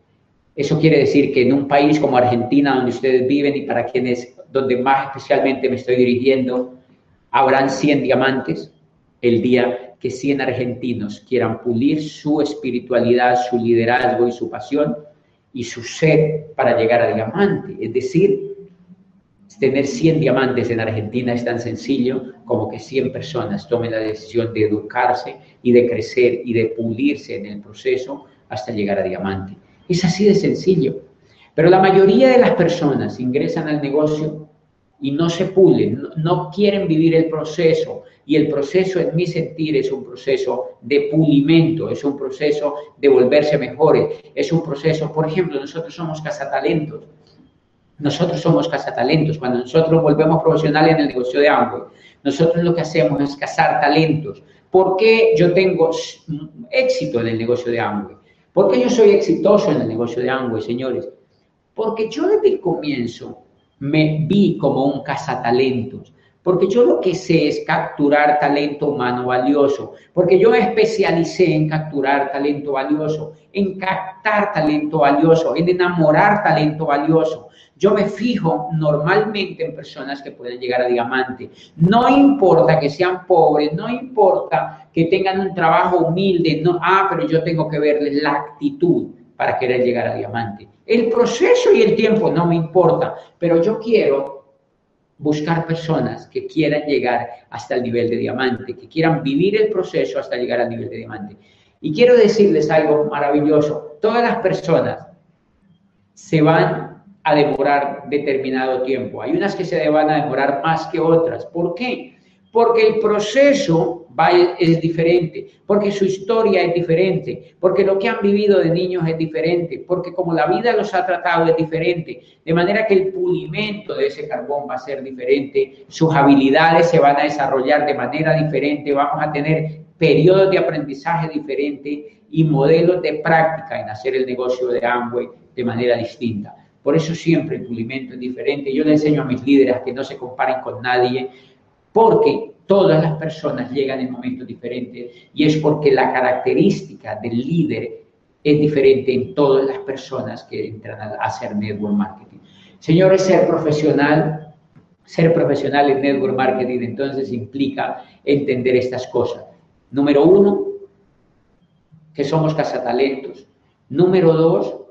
Eso quiere decir que en un país como Argentina, donde ustedes viven y para quienes donde más especialmente me estoy dirigiendo, habrán 100 diamantes el día que 100 argentinos quieran pulir su espiritualidad, su liderazgo y su pasión y su sed para llegar a diamante. Es decir, tener 100 diamantes en Argentina es tan sencillo como que 100 personas tomen la decisión de educarse y de crecer y de pulirse en el proceso hasta llegar a diamante. Es así de sencillo. Pero la mayoría de las personas ingresan al negocio y no se pulen, no, quieren vivir el proceso. Y el proceso, en mi sentir, es un proceso de pulimento, es un proceso de volverse mejores, es un proceso, por ejemplo, nosotros somos cazatalentos. Nosotros somos cazatalentos. Cuando nosotros volvemos profesionales en el negocio de Amway, nosotros lo que hacemos es cazar talentos. ¿Por qué yo tengo éxito en el negocio de Amway? ¿Por qué yo soy exitoso en el negocio de Amway, señores? Porque yo desde el comienzo me vi como un cazatalentos, porque yo lo que sé es capturar talento humano valioso, porque yo me especialicé en capturar talento valioso, en captar talento valioso, en enamorar talento valioso. Yo me fijo normalmente en personas que pueden llegar a diamante. No importa que sean pobres, no importa que tengan un trabajo humilde, no, ah, pero yo tengo que verles la actitud para querer llegar a diamante. El proceso y el tiempo no me importa, pero yo quiero buscar personas que quieran llegar hasta el nivel de diamante, que quieran vivir el proceso hasta llegar al nivel de diamante. Y quiero decirles algo maravilloso. Todas las personas se van a demorar determinado tiempo. Hay unas que se van a demorar más que otras. ¿Por qué? Porque el proceso es diferente, porque su historia es diferente, porque lo que han vivido de niños es diferente, porque como la vida los ha tratado es diferente, de manera que el pulimento de ese carbón va a ser diferente, sus habilidades se van a desarrollar de manera diferente, vamos a tener periodos de aprendizaje diferentes y modelos de práctica en hacer el negocio de Amway de manera distinta. Por eso siempre el pulimento es diferente. Yo le enseño a mis líderes que no se comparen con nadie, porque todas las personas llegan en momentos diferentes y es porque la característica del líder es diferente en todas las personas que entran a hacer network marketing. Señores, ser profesional, ser profesional en network marketing entonces implica entender estas cosas. Número uno, que somos cazatalentos. Número dos,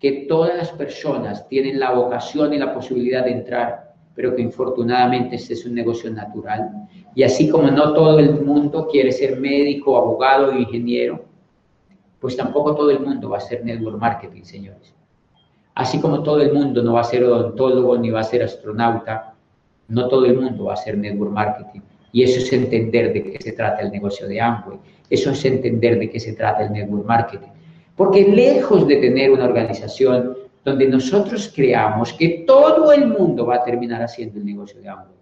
que todas las personas tienen la vocación y la posibilidad de entrar pero que infortunadamente este es un negocio natural. Y así como no todo el mundo quiere ser médico, abogado o ingeniero, pues tampoco todo el mundo va a ser network marketing, señores. Así como todo el mundo no va a ser odontólogo ni va a ser astronauta, no todo el mundo va a ser network marketing. Y eso es entender de qué se trata el negocio de Amway. Eso es entender de qué se trata el network marketing. Porque lejos de tener una organización donde nosotros creamos que todo el mundo va a terminar haciendo el negocio de Amway.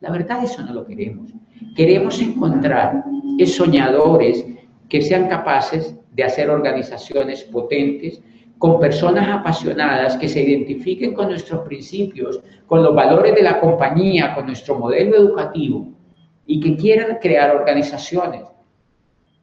La verdad eso no lo queremos. Queremos encontrar soñadores que sean capaces de hacer organizaciones potentes con personas apasionadas que se identifiquen con nuestros principios, con los valores de la compañía, con nuestro modelo educativo y que quieran crear organizaciones.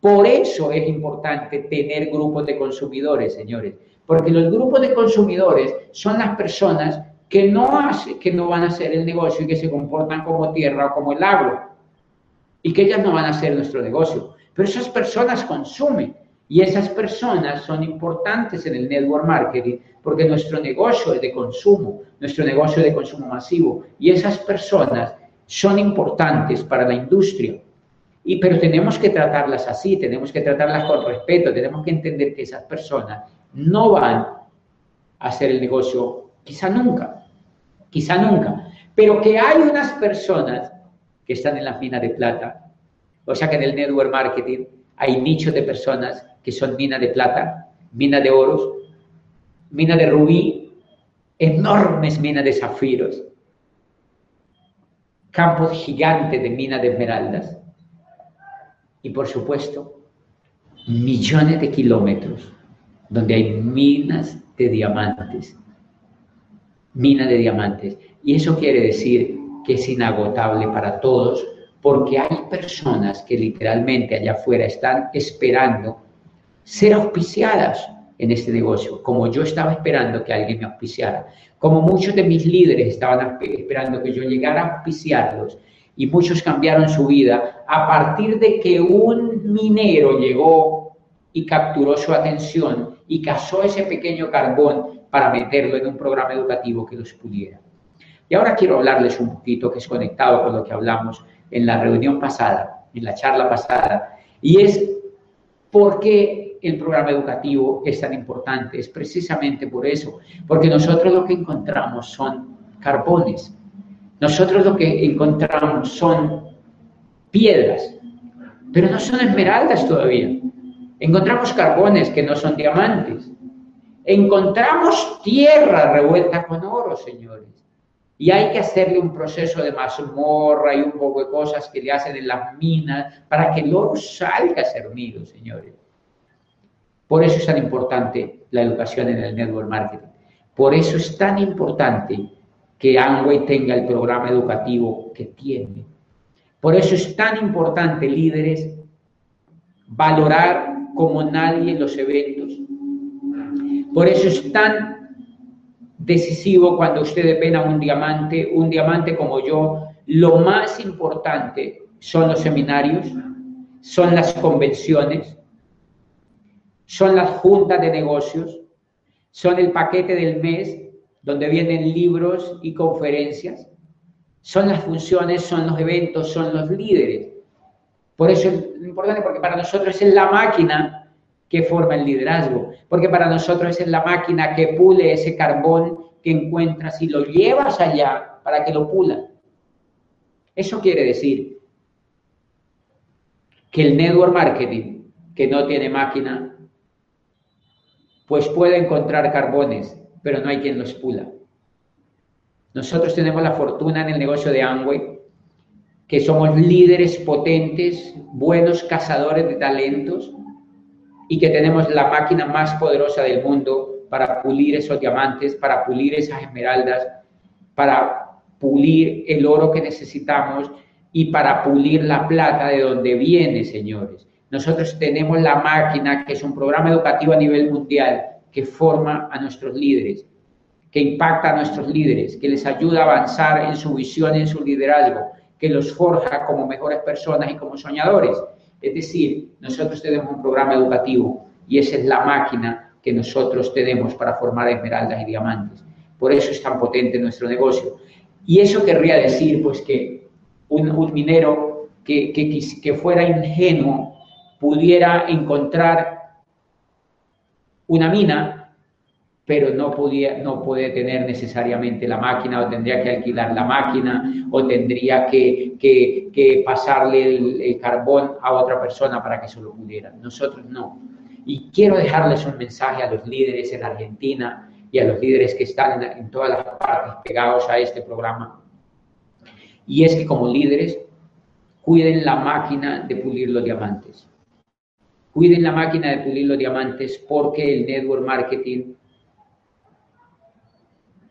Por eso es importante tener grupos de consumidores, señores, porque los grupos de consumidores son las personas que no, hace, que no van a hacer el negocio y que se comportan como tierra o como el agua, y que ellas no van a hacer nuestro negocio. Pero esas personas consumen y esas personas son importantes en el network marketing porque nuestro negocio es de consumo, nuestro negocio es de consumo masivo y esas personas son importantes para la industria. Y, pero tenemos que tratarlas así, tenemos que tratarlas con respeto, tenemos que entender que esas personas no van a hacer el negocio quizá nunca, quizá nunca, pero que hay unas personas que están en la mina de plata, o sea que en el network marketing hay nichos de personas que son mina de plata, mina de oros, mina de rubí, enormes minas de zafiros, campos gigantes de mina de esmeraldas y por supuesto millones de kilómetros donde hay minas de diamantes, mina de diamantes. Y eso quiere decir que es inagotable para todos porque hay personas que literalmente allá afuera están esperando ser auspiciadas en este negocio, como yo estaba esperando que alguien me auspiciara, como muchos de mis líderes estaban esperando que yo llegara a auspiciarlos y muchos cambiaron su vida a partir de que un minero llegó y capturó su atención y cazó ese pequeño carbón para meterlo en un programa educativo que los pudiera. Y ahora quiero hablarles un poquito que es conectado con lo que hablamos en la reunión pasada, en la charla pasada, y es por qué el programa educativo es tan importante. Es precisamente por eso, porque nosotros lo que encontramos son carbones, nosotros lo que encontramos son piedras, pero no son esmeraldas todavía. Encontramos carbones que no son diamantes. Encontramos tierra revuelta con oro, señores. Y hay que hacerle un proceso de mazmorra y un poco de cosas que le hacen en las minas para que el oro salga servido, señores. Por eso es tan importante la educación en el network marketing. Por eso es tan importante que Amway tenga el programa educativo que tiene. Por eso es tan importante, líderes, valorar como nadie los eventos. Por eso es tan decisivo cuando ustedes ven a un diamante, un diamante como yo, lo más importante son los seminarios, son las convenciones, son las juntas de negocios, son el paquete del mes donde vienen libros y conferencias, son las funciones, son los eventos, son los líderes. Por eso es importante, porque para nosotros es la máquina que forma el liderazgo, porque para nosotros es la máquina que pule ese carbón que encuentras y lo llevas allá para que lo pula. Eso quiere decir que el network marketing, que no tiene máquina, pues puede encontrar carbones, pero no hay quien los pula. Nosotros tenemos la fortuna en el negocio de Amway, que somos líderes potentes, buenos cazadores de talentos, y que tenemos la máquina más poderosa del mundo para pulir esos diamantes, para pulir esas esmeraldas, para pulir el oro que necesitamos y para pulir la plata de donde viene, señores. Nosotros tenemos la máquina, que es un programa educativo a nivel mundial, que forma a nuestros líderes, que impacta a nuestros líderes, que les ayuda a avanzar en su visión, en su liderazgo, que los forja como mejores personas y como soñadores. Es decir, nosotros tenemos un programa educativo y esa es la máquina que nosotros tenemos para formar esmeraldas y diamantes. Por eso es tan potente nuestro negocio. Y eso querría decir, pues, que un, minero que, que, que fuera ingenuo pudiera encontrar una mina pero no, podía, no puede tener necesariamente la máquina o tendría que alquilar la máquina o tendría que, que, pasarle el, carbón a otra persona para que se lo pudiera. Nosotros no. Y quiero dejarles un mensaje a los líderes en Argentina y a los líderes que están en, en todas las partes pegados a este programa. Y es que como líderes, cuiden la máquina de pulir los diamantes. Cuiden la máquina de pulir los diamantes porque el network marketing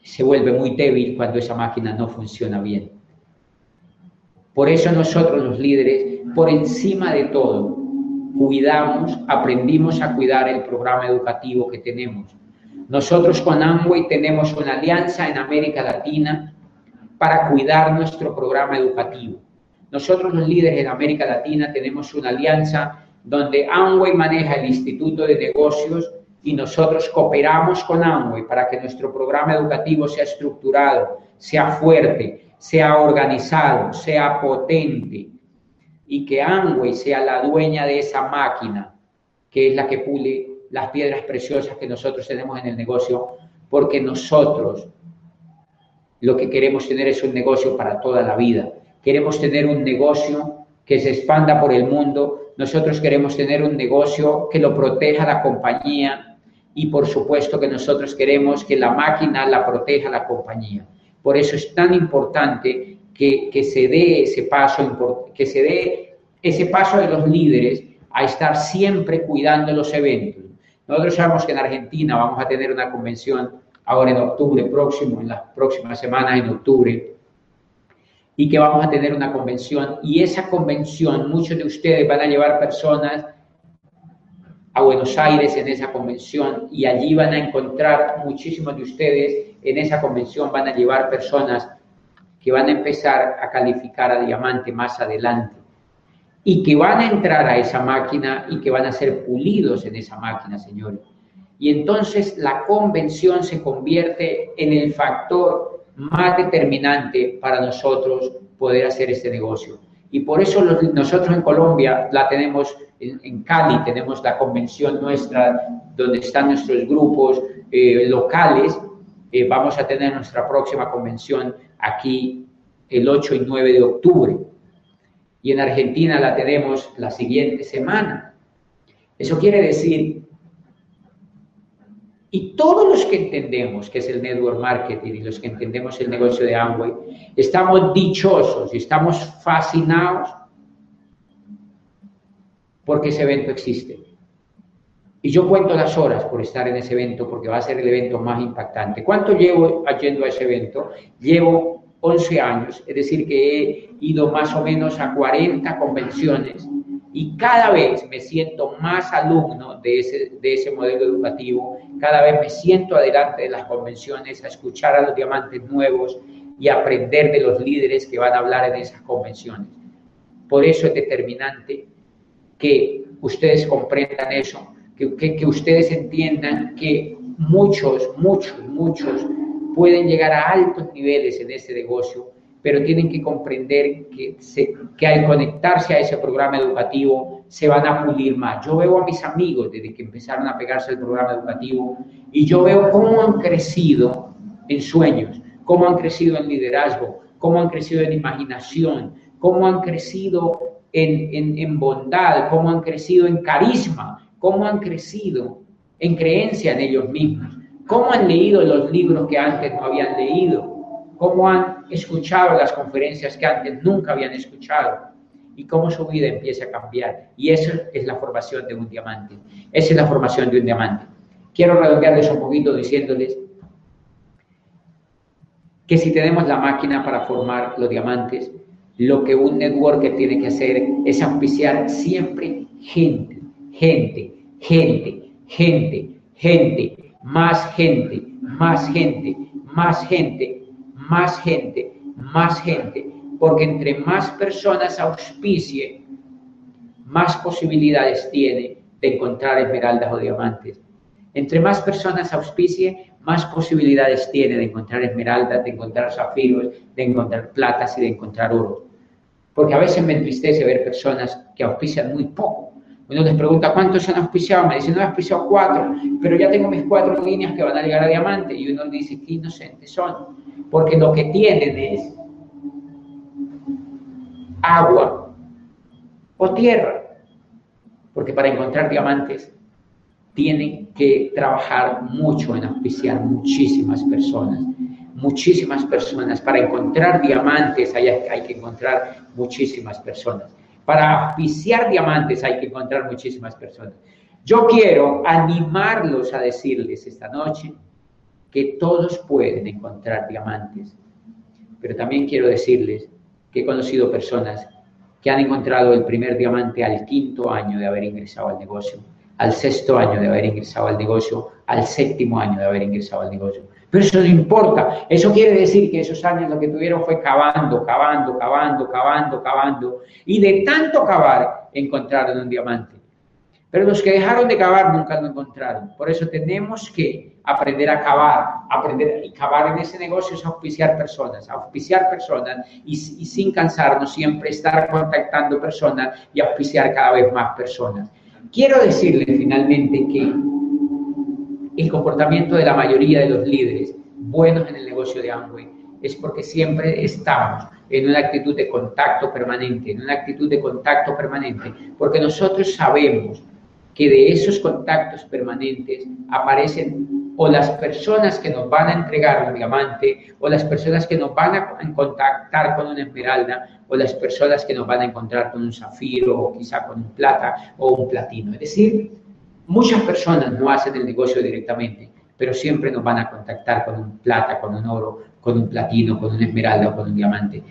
se vuelve muy débil cuando esa máquina no funciona bien. Por eso nosotros los líderes, por encima de todo, cuidamos, aprendimos a cuidar el programa educativo que tenemos. Nosotros con Amway tenemos una alianza en América Latina para cuidar nuestro programa educativo. Nosotros los líderes en América Latina tenemos una alianza donde Amway maneja el Instituto de Negocios y nosotros cooperamos con Amway para que nuestro programa educativo sea estructurado, sea fuerte, sea organizado, sea potente y que Amway sea la dueña de esa máquina que es la que pule las piedras preciosas que nosotros tenemos en el negocio, porque nosotros lo que queremos tener es un negocio para toda la vida. Queremos tener un negocio que se expanda por el mundo. Nosotros queremos tener un negocio que lo proteja la compañía, y por supuesto que nosotros queremos que la máquina la proteja la compañía. Por eso es tan importante que, que se dé ese paso, que se dé ese paso de los líderes a estar siempre cuidando los eventos. Nosotros sabemos que en Argentina vamos a tener una convención ahora en octubre próximo, en las próximas semanas en octubre, y que vamos a tener una convención y esa convención, muchos de ustedes van a llevar personas a Buenos Aires en esa convención y allí van a encontrar muchísimos de ustedes en esa convención van a llevar personas que van a empezar a calificar a diamante más adelante y que van a entrar a esa máquina y que van a ser pulidos en esa máquina, señores. Y entonces la convención se convierte en el factor más determinante para nosotros poder hacer este negocio. Y por eso nosotros en Colombia la tenemos en, Cali, tenemos la convención nuestra donde están nuestros grupos eh, locales. Eh, vamos a tener nuestra próxima convención aquí el 8 y 9 de octubre. Y en Argentina la tenemos la siguiente semana. Eso quiere decir y todos los que entendemos que es el network marketing y los que entendemos el negocio de Amway, estamos dichosos y estamos fascinados porque ese evento existe. Y yo cuento las horas por estar en ese evento porque va a ser el evento más impactante. ¿Cuánto llevo yendo a ese evento? Llevo 11 años, es decir, que he ido más o menos a 40 convenciones y cada vez me siento más alumno de ese, de ese modelo educativo, cada vez me siento adelante de las convenciones a escuchar a los diamantes nuevos y aprender de los líderes que van a hablar en esas convenciones. Por eso es determinante que ustedes comprendan eso, que, que, que ustedes entiendan que muchos, muchos, muchos pueden llegar a altos niveles en ese negocio pero tienen que comprender que, que al conectarse a ese programa educativo se van a pulir más. Yo veo a mis amigos desde que empezaron a pegarse al programa educativo y yo veo cómo han crecido en sueños, cómo han crecido en liderazgo, cómo han crecido en imaginación, cómo han crecido en, en, en bondad, cómo han crecido en carisma, cómo han crecido en creencia en ellos mismos, cómo han leído los libros que antes no habían leído, cómo han escuchado las conferencias que antes nunca habían escuchado y cómo su vida empieza a cambiar. Y eso es la formación de un diamante. Esa es la formación de un diamante. Quiero redondearles un poquito diciéndoles que si tenemos la máquina para formar los diamantes, lo que un networker tiene que hacer es auspiciar siempre gente, gente, gente, gente, gente, más gente, más gente, más gente, más gente, más gente, porque entre más personas auspicie, más posibilidades tiene de encontrar esmeraldas o diamantes. Entre más personas auspicie, más posibilidades tiene de encontrar esmeraldas, de encontrar zafiros, de encontrar platas y de encontrar oro. Porque a veces me entristece ver personas que auspician muy poco. Uno les pregunta cuántos han auspiciado, me dicen, no he auspiciado cuatro, pero ya tengo mis cuatro líneas que van a llegar a diamante. Y uno dice, qué inocentes son porque lo que tienen es agua o tierra, porque para encontrar diamantes tienen que trabajar mucho en auspiciar muchísimas personas, muchísimas personas. Para encontrar diamantes hay, hay que encontrar muchísimas personas. Para auspiciar diamantes hay que encontrar muchísimas personas. Yo quiero animarlos a decirles esta noche que todos pueden encontrar diamantes, pero también quiero decirles que he conocido personas que han encontrado el primer diamante al quinto año de haber ingresado al negocio, al sexto año de haber ingresado al negocio, al séptimo año de haber ingresado al negocio. Pero eso no importa. Eso quiere decir que esos años lo que tuvieron fue cavando, cavando, cavando, cavando, cavando. Y de tanto cavar encontraron un diamante. Pero los que dejaron de cavar nunca lo encontraron. Por eso tenemos que aprender a cavar, aprender y cavar en ese negocio es auspiciar personas, auspiciar personas y, y sin cansarnos siempre estar contactando personas y auspiciar cada vez más personas. Quiero decirle finalmente que el comportamiento de la mayoría de los líderes buenos en el negocio de Amway es porque siempre estamos en una actitud de contacto permanente, en una actitud de contacto permanente, porque nosotros sabemos que de esos contactos permanentes aparecen o las personas que nos van a entregar un diamante, o las personas que nos van a contactar con una esmeralda, o las personas que nos van a encontrar con un zafiro, o quizá con un plata o un platino. Es decir, Muchas personas no hacen el negocio directamente, pero siempre nos van a contactar con un plata, con un oro, con un platino, con una esmeralda o con un diamante.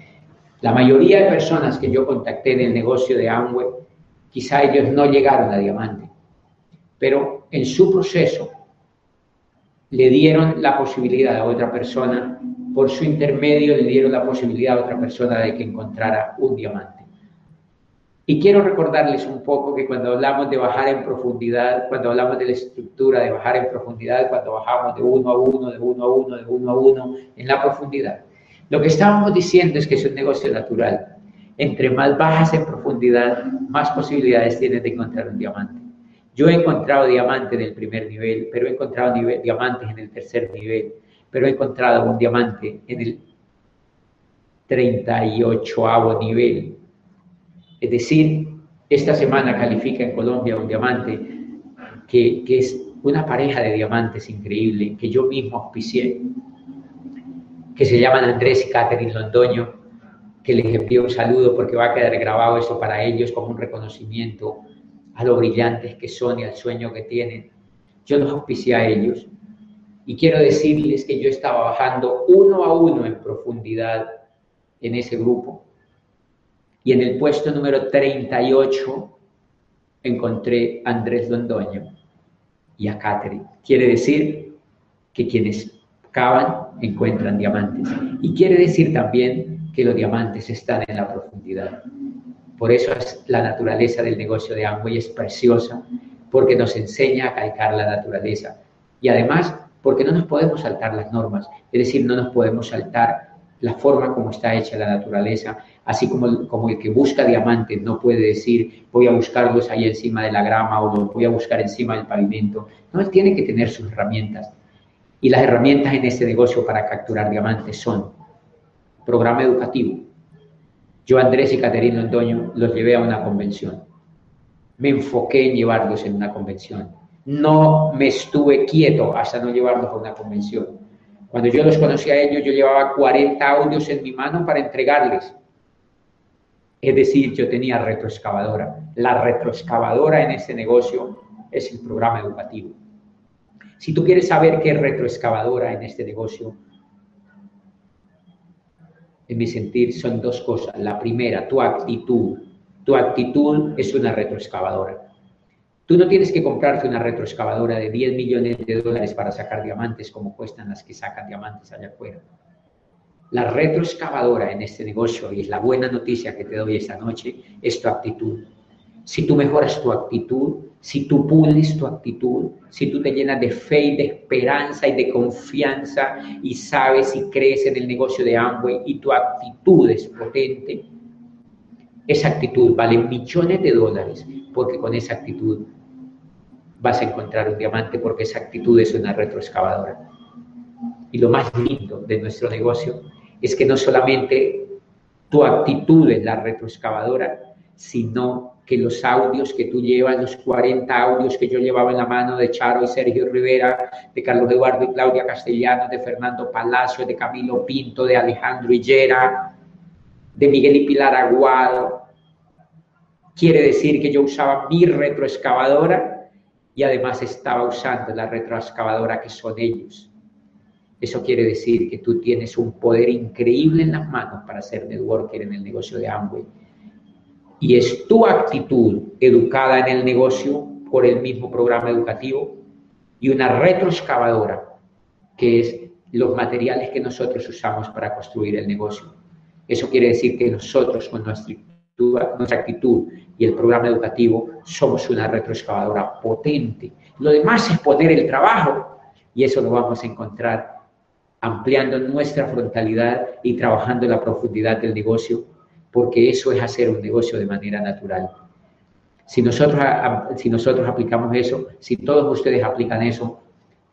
La mayoría de personas que yo contacté en el negocio de Amway, quizá ellos no llegaron a diamante, pero en su proceso le dieron la posibilidad a otra persona, por su intermedio le dieron la posibilidad a otra persona de que encontrara un diamante. Y quiero recordarles un poco que cuando hablamos de bajar en profundidad, cuando hablamos de la estructura de bajar en profundidad, cuando bajamos de uno a uno, de uno a uno, de uno a uno, en la profundidad, lo que estábamos diciendo es que es un negocio natural. Entre más bajas en profundidad, más posibilidades tienes de encontrar un diamante. Yo he encontrado diamantes en el primer nivel, pero he encontrado diamantes en el tercer nivel, pero he encontrado un diamante en el 38 nivel. Es decir, esta semana califica en Colombia un diamante que, es una pareja de diamantes increíble que yo mismo auspicié, que se llaman Andrés y Catherine Londoño, que les envío un saludo porque va a quedar grabado eso para ellos como un reconocimiento a lo brillantes que son y al sueño que tienen. Yo los auspicié a ellos y quiero decirles que yo estaba bajando uno a uno en profundidad en ese grupo y en el puesto número 38 encontré a Andrés Londoño y a Catherine. Quiere decir que quienes cavan encuentran diamantes. Y quiere decir también que los diamantes están en la profundidad. Por eso es la naturaleza del negocio de Amway es preciosa, porque nos enseña a calcar la naturaleza. Y además, porque no nos podemos saltar las normas, es decir, no nos podemos saltar la forma como está hecha la naturaleza, así como, como el que busca diamantes no puede decir voy a buscarlos ahí encima de la grama o los voy a buscar encima del pavimento. No, él tiene que tener sus herramientas. Y las herramientas en este negocio para capturar diamantes son programa educativo. Yo, Andrés y Caterina Antonio los llevé a una convención. Me enfoqué en llevarlos en una convención. No me estuve quieto hasta no llevarlos a una convención cuando yo los conocí a ellos, yo llevaba 40 audios en mi mano para entregarles. Es decir, yo tenía retroexcavadora. La retroexcavadora en este negocio es el programa educativo. Si tú quieres saber qué es retroexcavadora en este negocio, en mi sentir son dos cosas. La primera, tu actitud. Tu actitud es una retroexcavadora. Tú no tienes que comprarte una retroexcavadora de 10 millones de dólares para sacar diamantes como cuestan las que sacan diamantes allá afuera. La retroexcavadora en este negocio, y es la buena noticia que te doy esta noche, es tu actitud. Si tú mejoras tu actitud, si tú pules tu actitud, si tú te llenas de fe y de esperanza y de confianza y sabes y crees en el negocio de Amway y tu actitud es potente, esa actitud vale millones de dólares porque con esa actitud vas a encontrar un diamante porque esa actitud es una retroexcavadora. Y lo más lindo de nuestro negocio es que no solamente tu actitud es la retroexcavadora, sino que los audios que tú llevas, los 40 audios que yo llevaba en la mano de Charo y Sergio Rivera, de Carlos Eduardo y Claudia Castellanos, de Fernando Palacio, de Camilo Pinto, de Alejandro Hillera, de Miguel y Pilar Aguado, Quiere decir que yo usaba mi retroexcavadora y además estaba usando la retroexcavadora que son ellos. Eso quiere decir que tú tienes un poder increíble en las manos para ser networker en el negocio de Amway. Y es tu actitud educada en el negocio por el mismo programa educativo y una retroexcavadora, que es los materiales que nosotros usamos para construir el negocio. Eso quiere decir que nosotros con nuestra actitud y el programa educativo, somos una retroexcavadora potente. Lo demás es poner el trabajo y eso lo vamos a encontrar ampliando nuestra frontalidad y trabajando la profundidad del negocio, porque eso es hacer un negocio de manera natural. Si nosotros, si nosotros aplicamos eso, si todos ustedes aplican eso,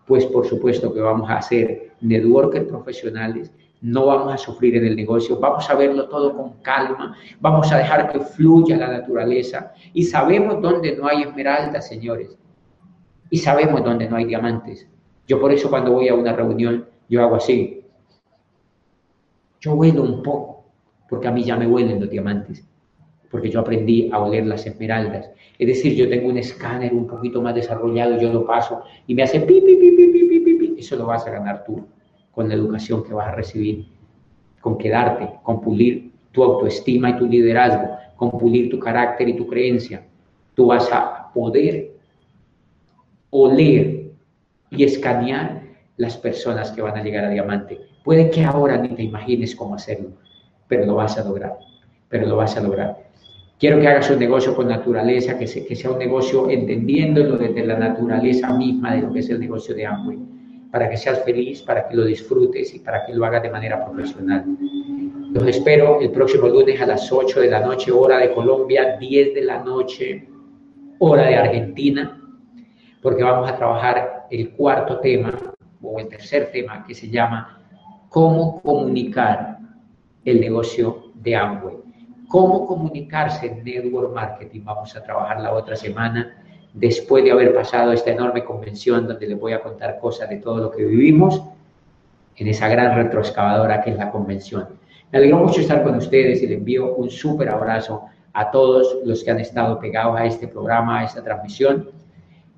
pues por supuesto que vamos a hacer networkers profesionales no vamos a sufrir en el negocio, vamos a verlo todo con calma, vamos a dejar que fluya la naturaleza y sabemos dónde no hay esmeraldas, señores, y sabemos dónde no hay diamantes. Yo por eso cuando voy a una reunión, yo hago así. Yo huelo un poco, porque a mí ya me huelen los diamantes, porque yo aprendí a oler las esmeraldas. Es decir, yo tengo un escáner un poquito más desarrollado, yo lo paso y me hace pi, pi, pi, pi, pi, pi, pi, eso lo vas a ganar tú con la educación que vas a recibir, con quedarte, con pulir tu autoestima y tu liderazgo, con pulir tu carácter y tu creencia. Tú vas a poder oler y escanear las personas que van a llegar a diamante. Puede que ahora ni te imagines cómo hacerlo, pero lo vas a lograr, pero lo vas a lograr. Quiero que hagas un negocio con naturaleza, que, sea un negocio entendiéndolo desde la naturaleza misma de lo que es el negocio de Amway para que seas feliz, para que lo disfrutes y para que lo hagas de manera profesional. Los espero el próximo lunes a las 8 de la noche, hora de Colombia, 10 de la noche, hora de Argentina, porque vamos a trabajar el cuarto tema o el tercer tema que se llama cómo comunicar el negocio de Amway. Cómo comunicarse en network marketing. Vamos a trabajar la otra semana después de haber pasado esta enorme convención donde les voy a contar cosas de todo lo que vivimos en esa gran retroexcavadora que es la convención. Me alegró mucho estar con ustedes y les envío un súper abrazo a todos los que han estado pegados a este programa, a esta transmisión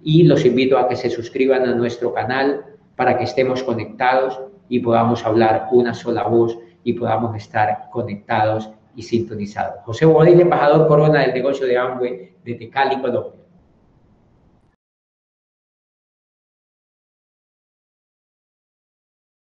y los invito a que se suscriban a nuestro canal para que estemos conectados y podamos hablar una sola voz y podamos estar conectados y sintonizados. José Bodil, embajador Corona del negocio de Amway de Tecali, Colombia.